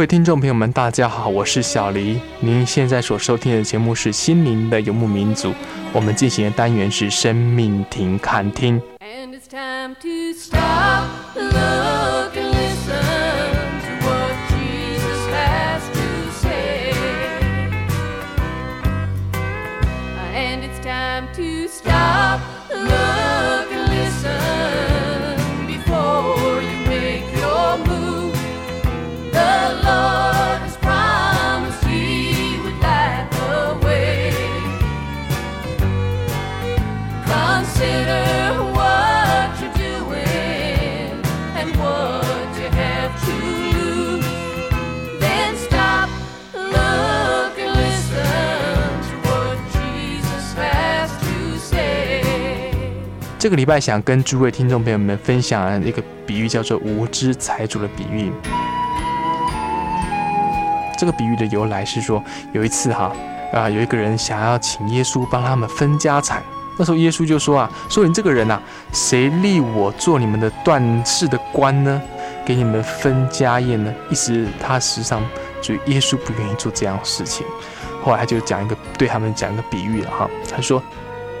各位听众朋友们，大家好，我是小黎。您现在所收听的节目是《心灵的游牧民族》，我们进行的单元是生命停看听。这个礼拜想跟诸位听众朋友们分享一个比喻，叫做无知财主的比喻。这个比喻的由来是说，有一次哈啊，有一个人想要请耶稣帮他们分家产，那时候耶稣就说啊，说你这个人呐，谁立我做你们的断事的官呢？给你们分家业呢？意思他实际上就耶稣不愿意做这样的事情。后来他就讲一个对他们讲一个比喻了哈，他说。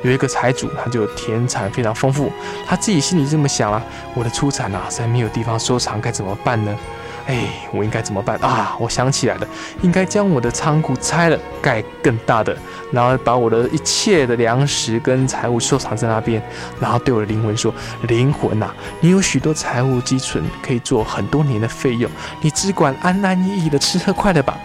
有一个财主，他就田产非常丰富，他自己心里这么想啊，我的出产啊，在没有地方收藏，该怎么办呢？哎，我应该怎么办啊？我想起来了，应该将我的仓库拆了，盖更大的，然后把我的一切的粮食跟财物收藏在那边，然后对我的灵魂说：灵魂呐，你有许多财物积存，可以做很多年的费用，你只管安安逸逸的吃喝快乐吧。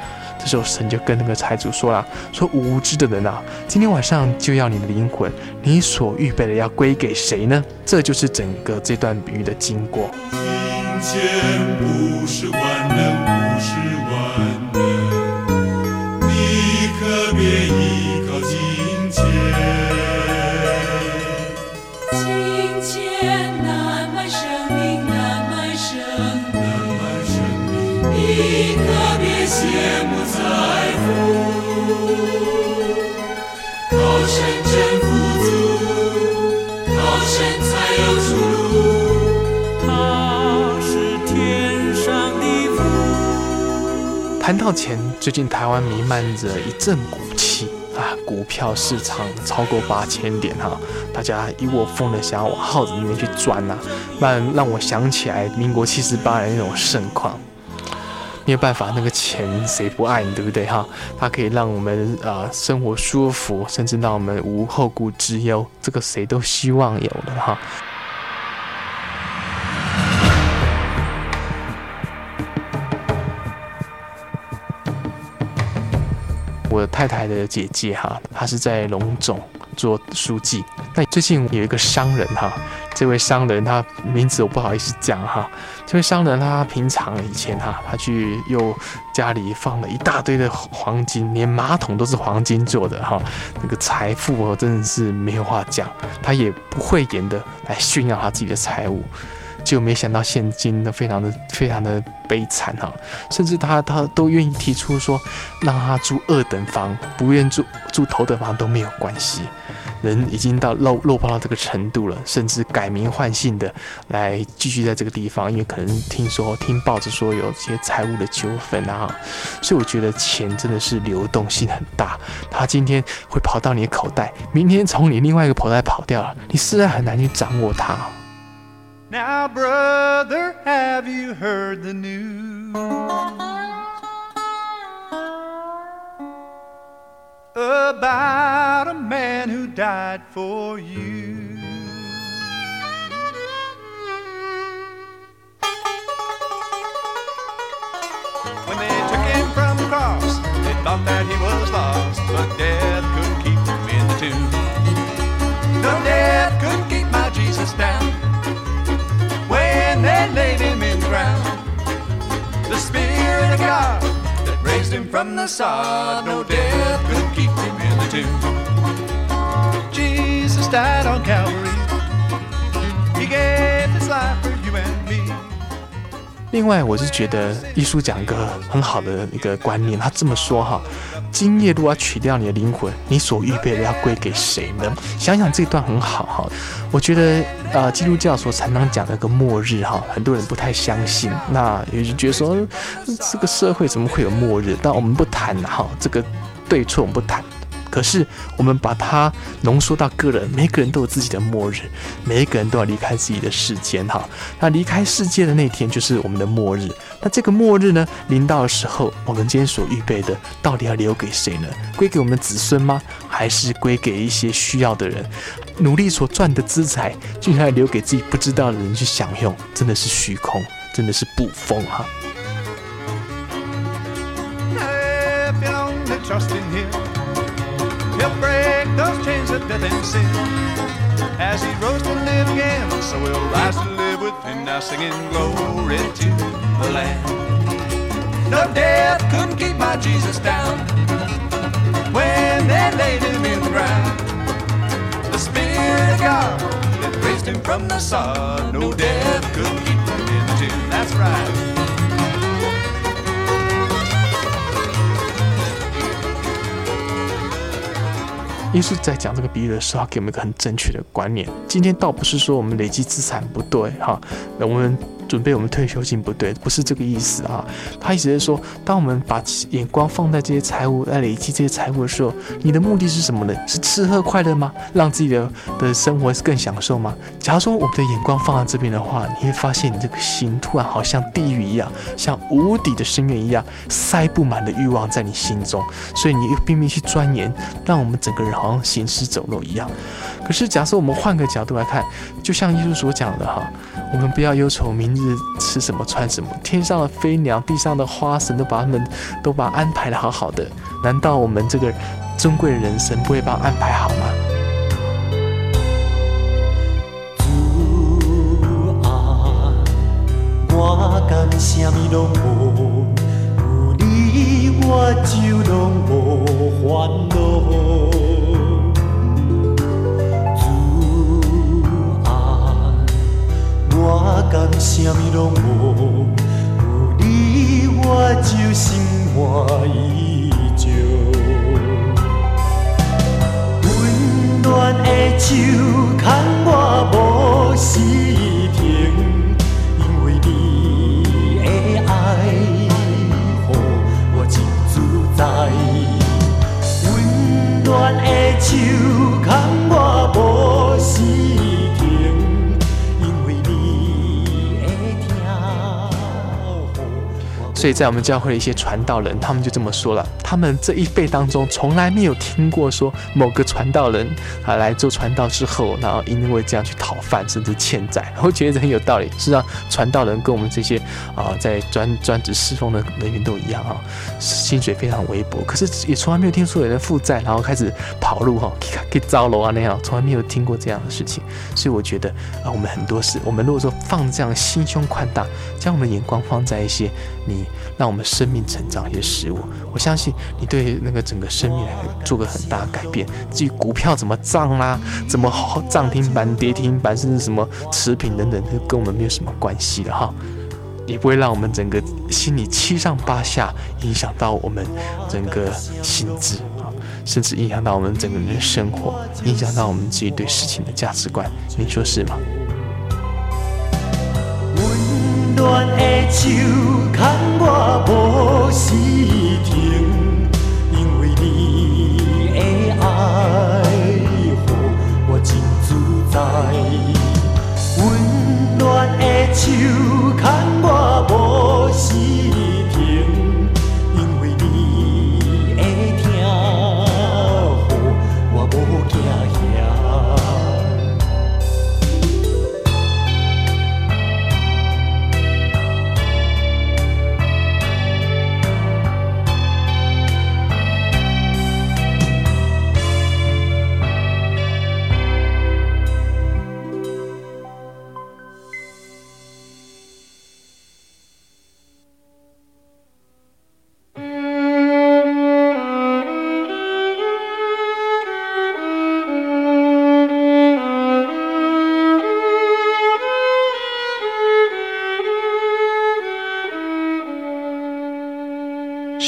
这时候神就跟那个财主说了：“说无知的人啊，今天晚上就要你的灵魂，你所预备的要归给谁呢？”这就是整个这段比喻的经过。金钱不是万能，不是万谈到钱，最近台湾弥漫着一阵股气啊，股票市场超过八千点哈，大家一窝蜂的想要往号子里面去钻呐，那让我想起来民国七十八年那种盛况。没有办法，那个钱谁不爱你，对不对哈？它可以让我们啊、呃、生活舒服，甚至让我们无后顾之忧，这个谁都希望有的哈。我太太的姐姐哈，她是在龙总做书记。那最近有一个商人哈，这位商人他名字我不好意思讲哈。这位商人他平常以前哈，他去又家里放了一大堆的黄金，连马桶都是黄金做的哈。那个财富哦，真的是没有话讲。他也不讳言的来炫耀他自己的财物。就没想到现今的非常的非常的悲惨哈，甚至他他都愿意提出说，让他住二等房，不愿住住头等房都没有关系。人已经到落落魄到这个程度了，甚至改名换姓的来继续在这个地方，因为可能听说听报纸说有些财务的纠纷啊，所以我觉得钱真的是流动性很大，他今天会跑到你的口袋，明天从你另外一个口袋跑掉了，你实在很难去掌握它。Now, brother, have you heard the news about a man who died for you? When they took him from the cross, they thought that he was lost, but death couldn't keep him in the tomb. 另外，我是觉得艺术讲一个很好的一个观念，他这么说哈。今夜如果要取掉你的灵魂，你所预备的要归给谁呢？想想这段很好哈，我觉得呃，基督教所常常讲的个末日哈，很多人不太相信，那也就觉得说这个社会怎么会有末日？但我们不谈哈，这个对错我们不谈。可是，我们把它浓缩到个人，每个人都有自己的末日，每一个人都要离开自己的世间哈。那离开世界的那天就是我们的末日。那这个末日呢，临到的时候，我们今天所预备的，到底要留给谁呢？归给我们的子孙吗？还是归给一些需要的人？努力所赚的资财，就应该留给自己不知道的人去享用，真的是虚空，真的是捕风哈。He'll break those chains of death and sin. As he rose to live again, so he'll rise to live with him. Now singing glory to the Lamb. No death couldn't keep my Jesus down when they laid him in the ground. The Spirit of God that raised him from the sod, no death could keep him in the tune. That's right. 耶稣在讲这个比喻的时候，给我们一个很正确的观念。今天倒不是说我们累积资产不对哈，那我们。准备我们退休金不对，不是这个意思啊。他意思是说，当我们把眼光放在这些财物来累积这些财物的时候，你的目的是什么呢？是吃喝快乐吗？让自己的的生活更享受吗？假如说我们的眼光放在这边的话，你会发现你这个心突然好像地狱一样，像无底的深渊一样，塞不满的欲望在你心中，所以你又拼命去钻研，让我们整个人好像行尸走肉一样。可是假设我们换个角度来看，就像耶稣所讲的哈，我们不要忧愁明日吃什么穿什么，天上的飞鸟、地上的花，神都把他们都把安排的好好的。难道我们这个尊贵的人生不会把安排好吗？主啊，我甘什么拢无，有你我就拢无烦恼。甘什么拢无，有你我就心满意足。温暖的手牵我无时停，因为你的爱，予我真自在。温暖的手牵我无所以在我们教会的一些传道人，他们就这么说了。他们这一辈当中，从来没有听过说某个传道人啊来做传道之后，然后因为这样去讨饭，甚至欠债。我觉得很有道理。实际上，传道人跟我们这些啊在专专职侍奉的人员都一样啊，薪水非常微薄。可是也从来没有听说有人负债，然后开始跑路哈，可以招楼啊那样，从来没有听过这样的事情。所以我觉得啊，我们很多事，我们如果说放这样心胸宽大，将我们眼光放在一些你。让我们生命成长一些食物，我相信你对那个整个生命来做个很大的改变。至于股票怎么涨啦，怎么好涨停板、跌停板，甚至什么持平等等，就跟我们没有什么关系的哈。也不会让我们整个心里七上八下，影响到我们整个心智啊，甚至影响到我们整个人的生活，影响到我们自己对事情的价值观。你说是吗？手牵我无时停，因为你的爱，予我真自在。温暖的手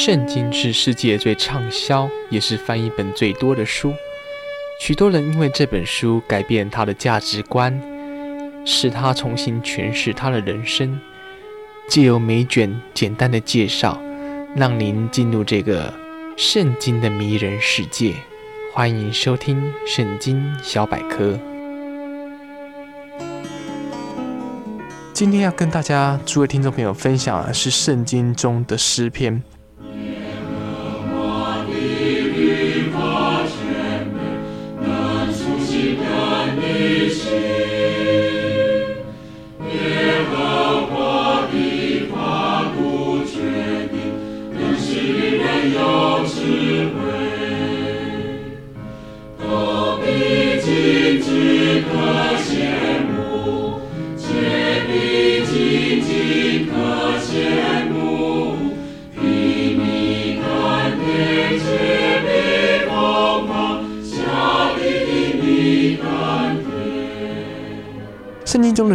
圣经是世界最畅销，也是翻译本最多的书。许多人因为这本书改变他的价值观，使他重新诠释他的人生。借由每卷简单的介绍，让您进入这个圣经的迷人世界。欢迎收听《圣经小百科》。今天要跟大家诸位听众朋友分享的是圣经中的诗篇。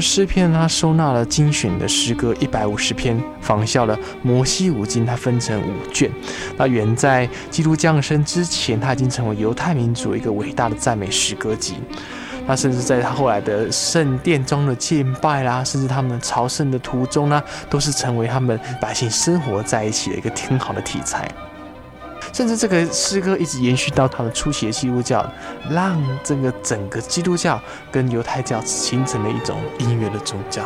诗篇，它收纳了精选的诗歌一百五十篇，仿效了摩西五经，它分成五卷。那远在基督降生之前，它已经成为犹太民族一个伟大的赞美诗歌集。那甚至在他后来的圣殿中的敬拜啦，甚至他们朝圣的途中呢，都是成为他们百姓生活在一起的一个挺好的题材。甚至这个诗歌一直延续到他的初期的基督教，让这个整个基督教跟犹太教形成了一种音乐的宗教。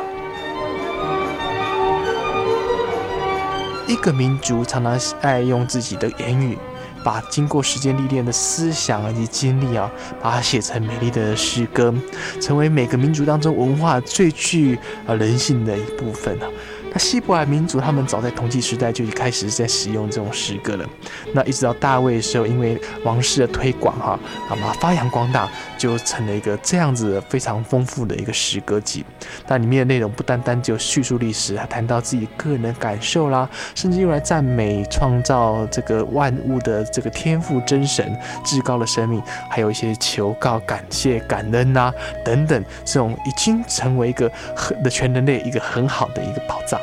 一个民族常常爱用自己的言语，把经过时间历练的思想以及经历啊，把它写成美丽的诗歌，成为每个民族当中文化最具啊人性的一部分啊。那希伯来民族，他们早在铜器时代就已开始在使用这种诗歌了。那一直到大卫的时候，因为王室的推广，哈，把它发扬光大，就成了一个这样子非常丰富的一个诗歌集。那里面的内容不单单就叙述历史，还谈到自己个人的感受啦，甚至用来赞美创造这个万物的这个天赋真神至高的生命，还有一些求告、感谢、感恩呐、啊、等等，这种已经成为一个很的全人类一个很好的一个宝藏。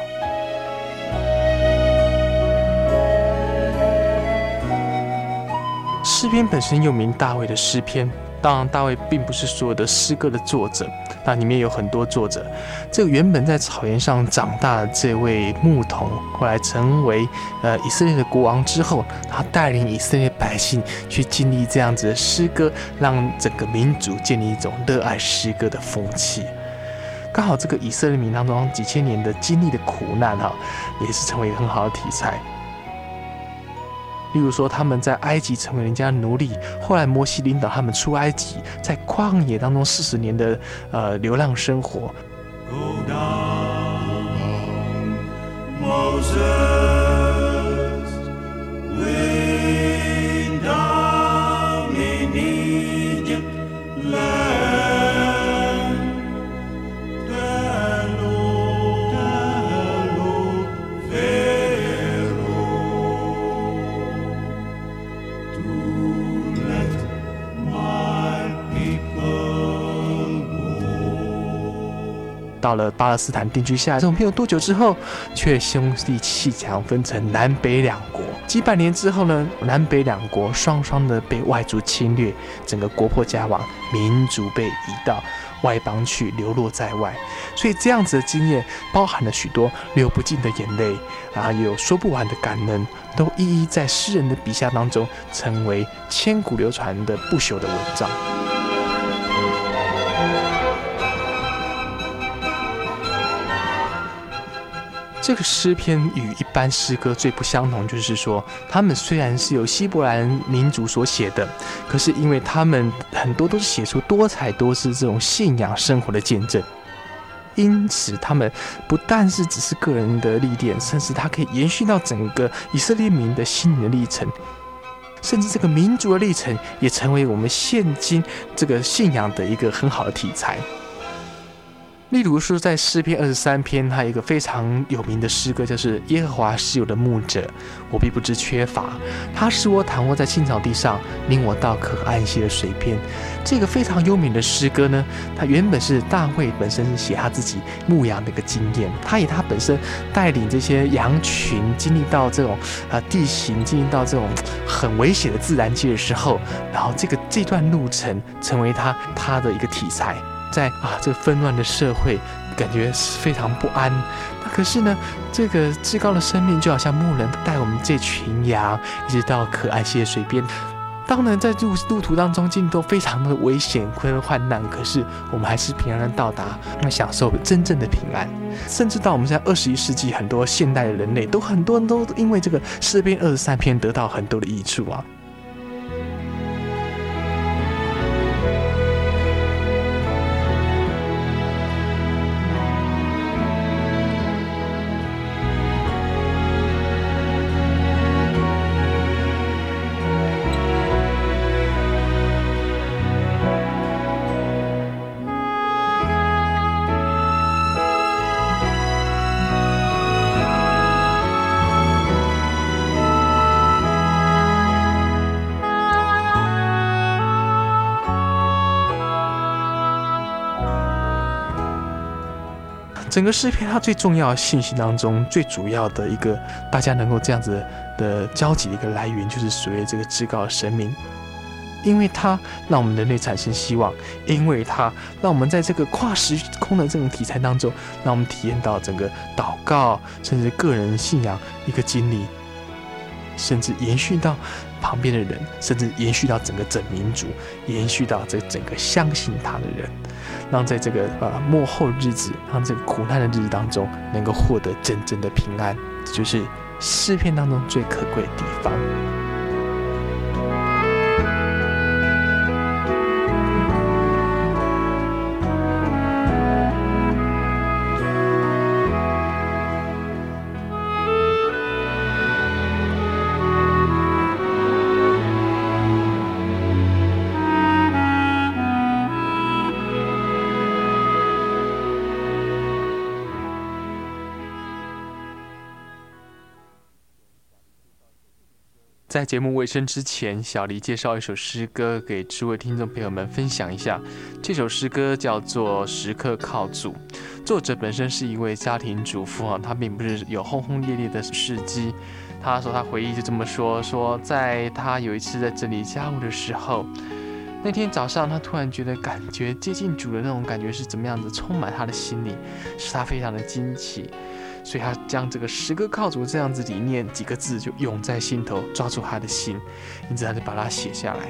诗篇本身又名大卫的诗篇，当然大卫并不是所有的诗歌的作者，那里面有很多作者。这个原本在草原上长大的这位牧童，后来成为呃以色列的国王之后，他带领以色列百姓去经历这样子的诗歌，让整个民族建立一种热爱诗歌的风气。刚好这个以色列民当中几千年的经历的苦难哈，也是成为一个很好的题材。例如说，他们在埃及成为人家奴隶，后来摩西领导他们出埃及，在旷野当中四十年的呃流浪生活。到了巴勒斯坦定居下来，这种没有多久之后，却兄弟鬩墙，分成南北两国。几百年之后呢，南北两国双双的被外族侵略，整个国破家亡，民族被移到外邦去，流落在外。所以这样子的经验，包含了许多流不尽的眼泪，啊，也有说不完的感恩，都一一在诗人的笔下当中，成为千古流传的不朽的文章。这个诗篇与一般诗歌最不相同，就是说，他们虽然是由希伯来民族所写的，可是因为他们很多都是写出多彩多姿这种信仰生活的见证，因此他们不但是只是个人的历练，甚至它可以延续到整个以色列民的心灵的历程，甚至这个民族的历程也成为我们现今这个信仰的一个很好的题材。例如说，在诗篇二十三篇，它有一个非常有名的诗歌，就是“耶和华是我的牧者，我必不致缺乏。他使我躺卧在青草地上，领我到可安息的水边。”这个非常优美的诗歌呢，它原本是大卫本身写他自己牧羊的一个经验，他以他本身带领这些羊群经历到这种啊地形，经历到这种很危险的自然界的时候，然后这个这段路程成为他他的一个题材。在啊，这个纷乱的社会，感觉非常不安。那可是呢，这个至高的生命就好像牧人带我们这群羊，一直到可爱溪的水边。当然，在路路途当中，经历都非常的危险、困患难，可是我们还是平安的到达，那享受真正的平安。甚至到我们现在二十一世纪，很多现代的人类都很多人都因为这个诗篇二十三篇得到很多的益处啊。整个诗篇它最重要的信息当中，最主要的一个大家能够这样子的交集的一个来源，就是所谓这个至高的神明，因为它让我们人类产生希望，因为它让我们在这个跨时空的这种题材当中，让我们体验到整个祷告，甚至个人信仰一个经历，甚至延续到旁边的人，甚至延续到整个整民族，延续到这整个相信他的人。让在这个呃幕后日子，让这个苦难的日子当中，能够获得真正的平安，这就是诗篇当中最可贵的地方。在节目尾声之前，小黎介绍一首诗歌给诸位听众朋友们分享一下。这首诗歌叫做《时刻靠主》，作者本身是一位家庭主妇啊，他并不是有轰轰烈烈的事迹。他说他回忆就这么说：说在他有一次在整理家务的时候，那天早上他突然觉得感觉接近主的那种感觉是怎么样子，充满他的心里，使他非常的惊奇。所以他将这个“时刻靠主”这样子理念几个字就涌在心头，抓住他的心，因此他就把它写下来。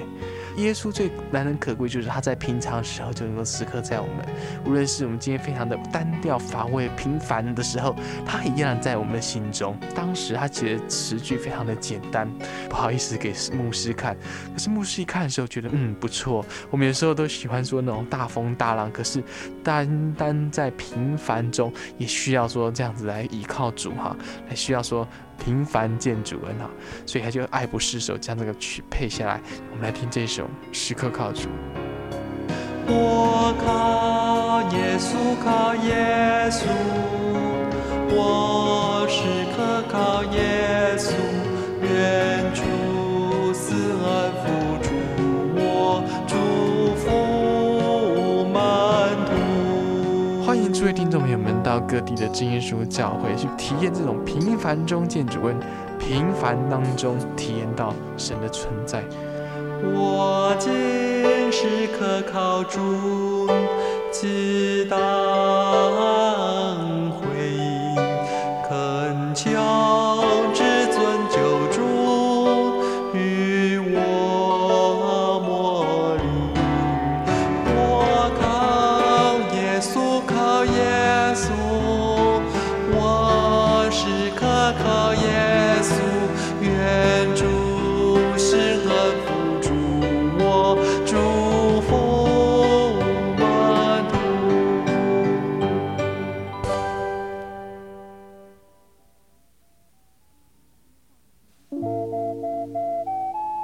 耶稣最难能可贵，就是他在平常时候就能够时刻在我们，无论是我们今天非常的单调乏味、平凡的时候，他一样在我们的心中。当时他写的词句非常的简单，不好意思给牧师看，可是牧师一看的时候觉得嗯不错。我们有时候都喜欢说那种大风大浪，可是单单在平凡中也需要说这样子来依靠主哈，还需要说。平凡见主恩哈，所以他就爱不释手，将这个曲配下来。我们来听这首《时刻靠主》。我靠耶稣，靠耶稣，我时刻靠耶稣，愿主赐恩福助我，祝福门徒。欢迎诸位听众朋友们。到各地的真耶稣教会去体验这种平凡中见主恩，平凡当中体验到神的存在。我今时刻靠主，直到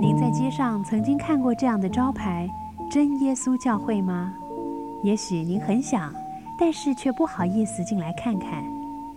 您在街上曾经看过这样的招牌“真耶稣教会”吗？也许您很想，但是却不好意思进来看看。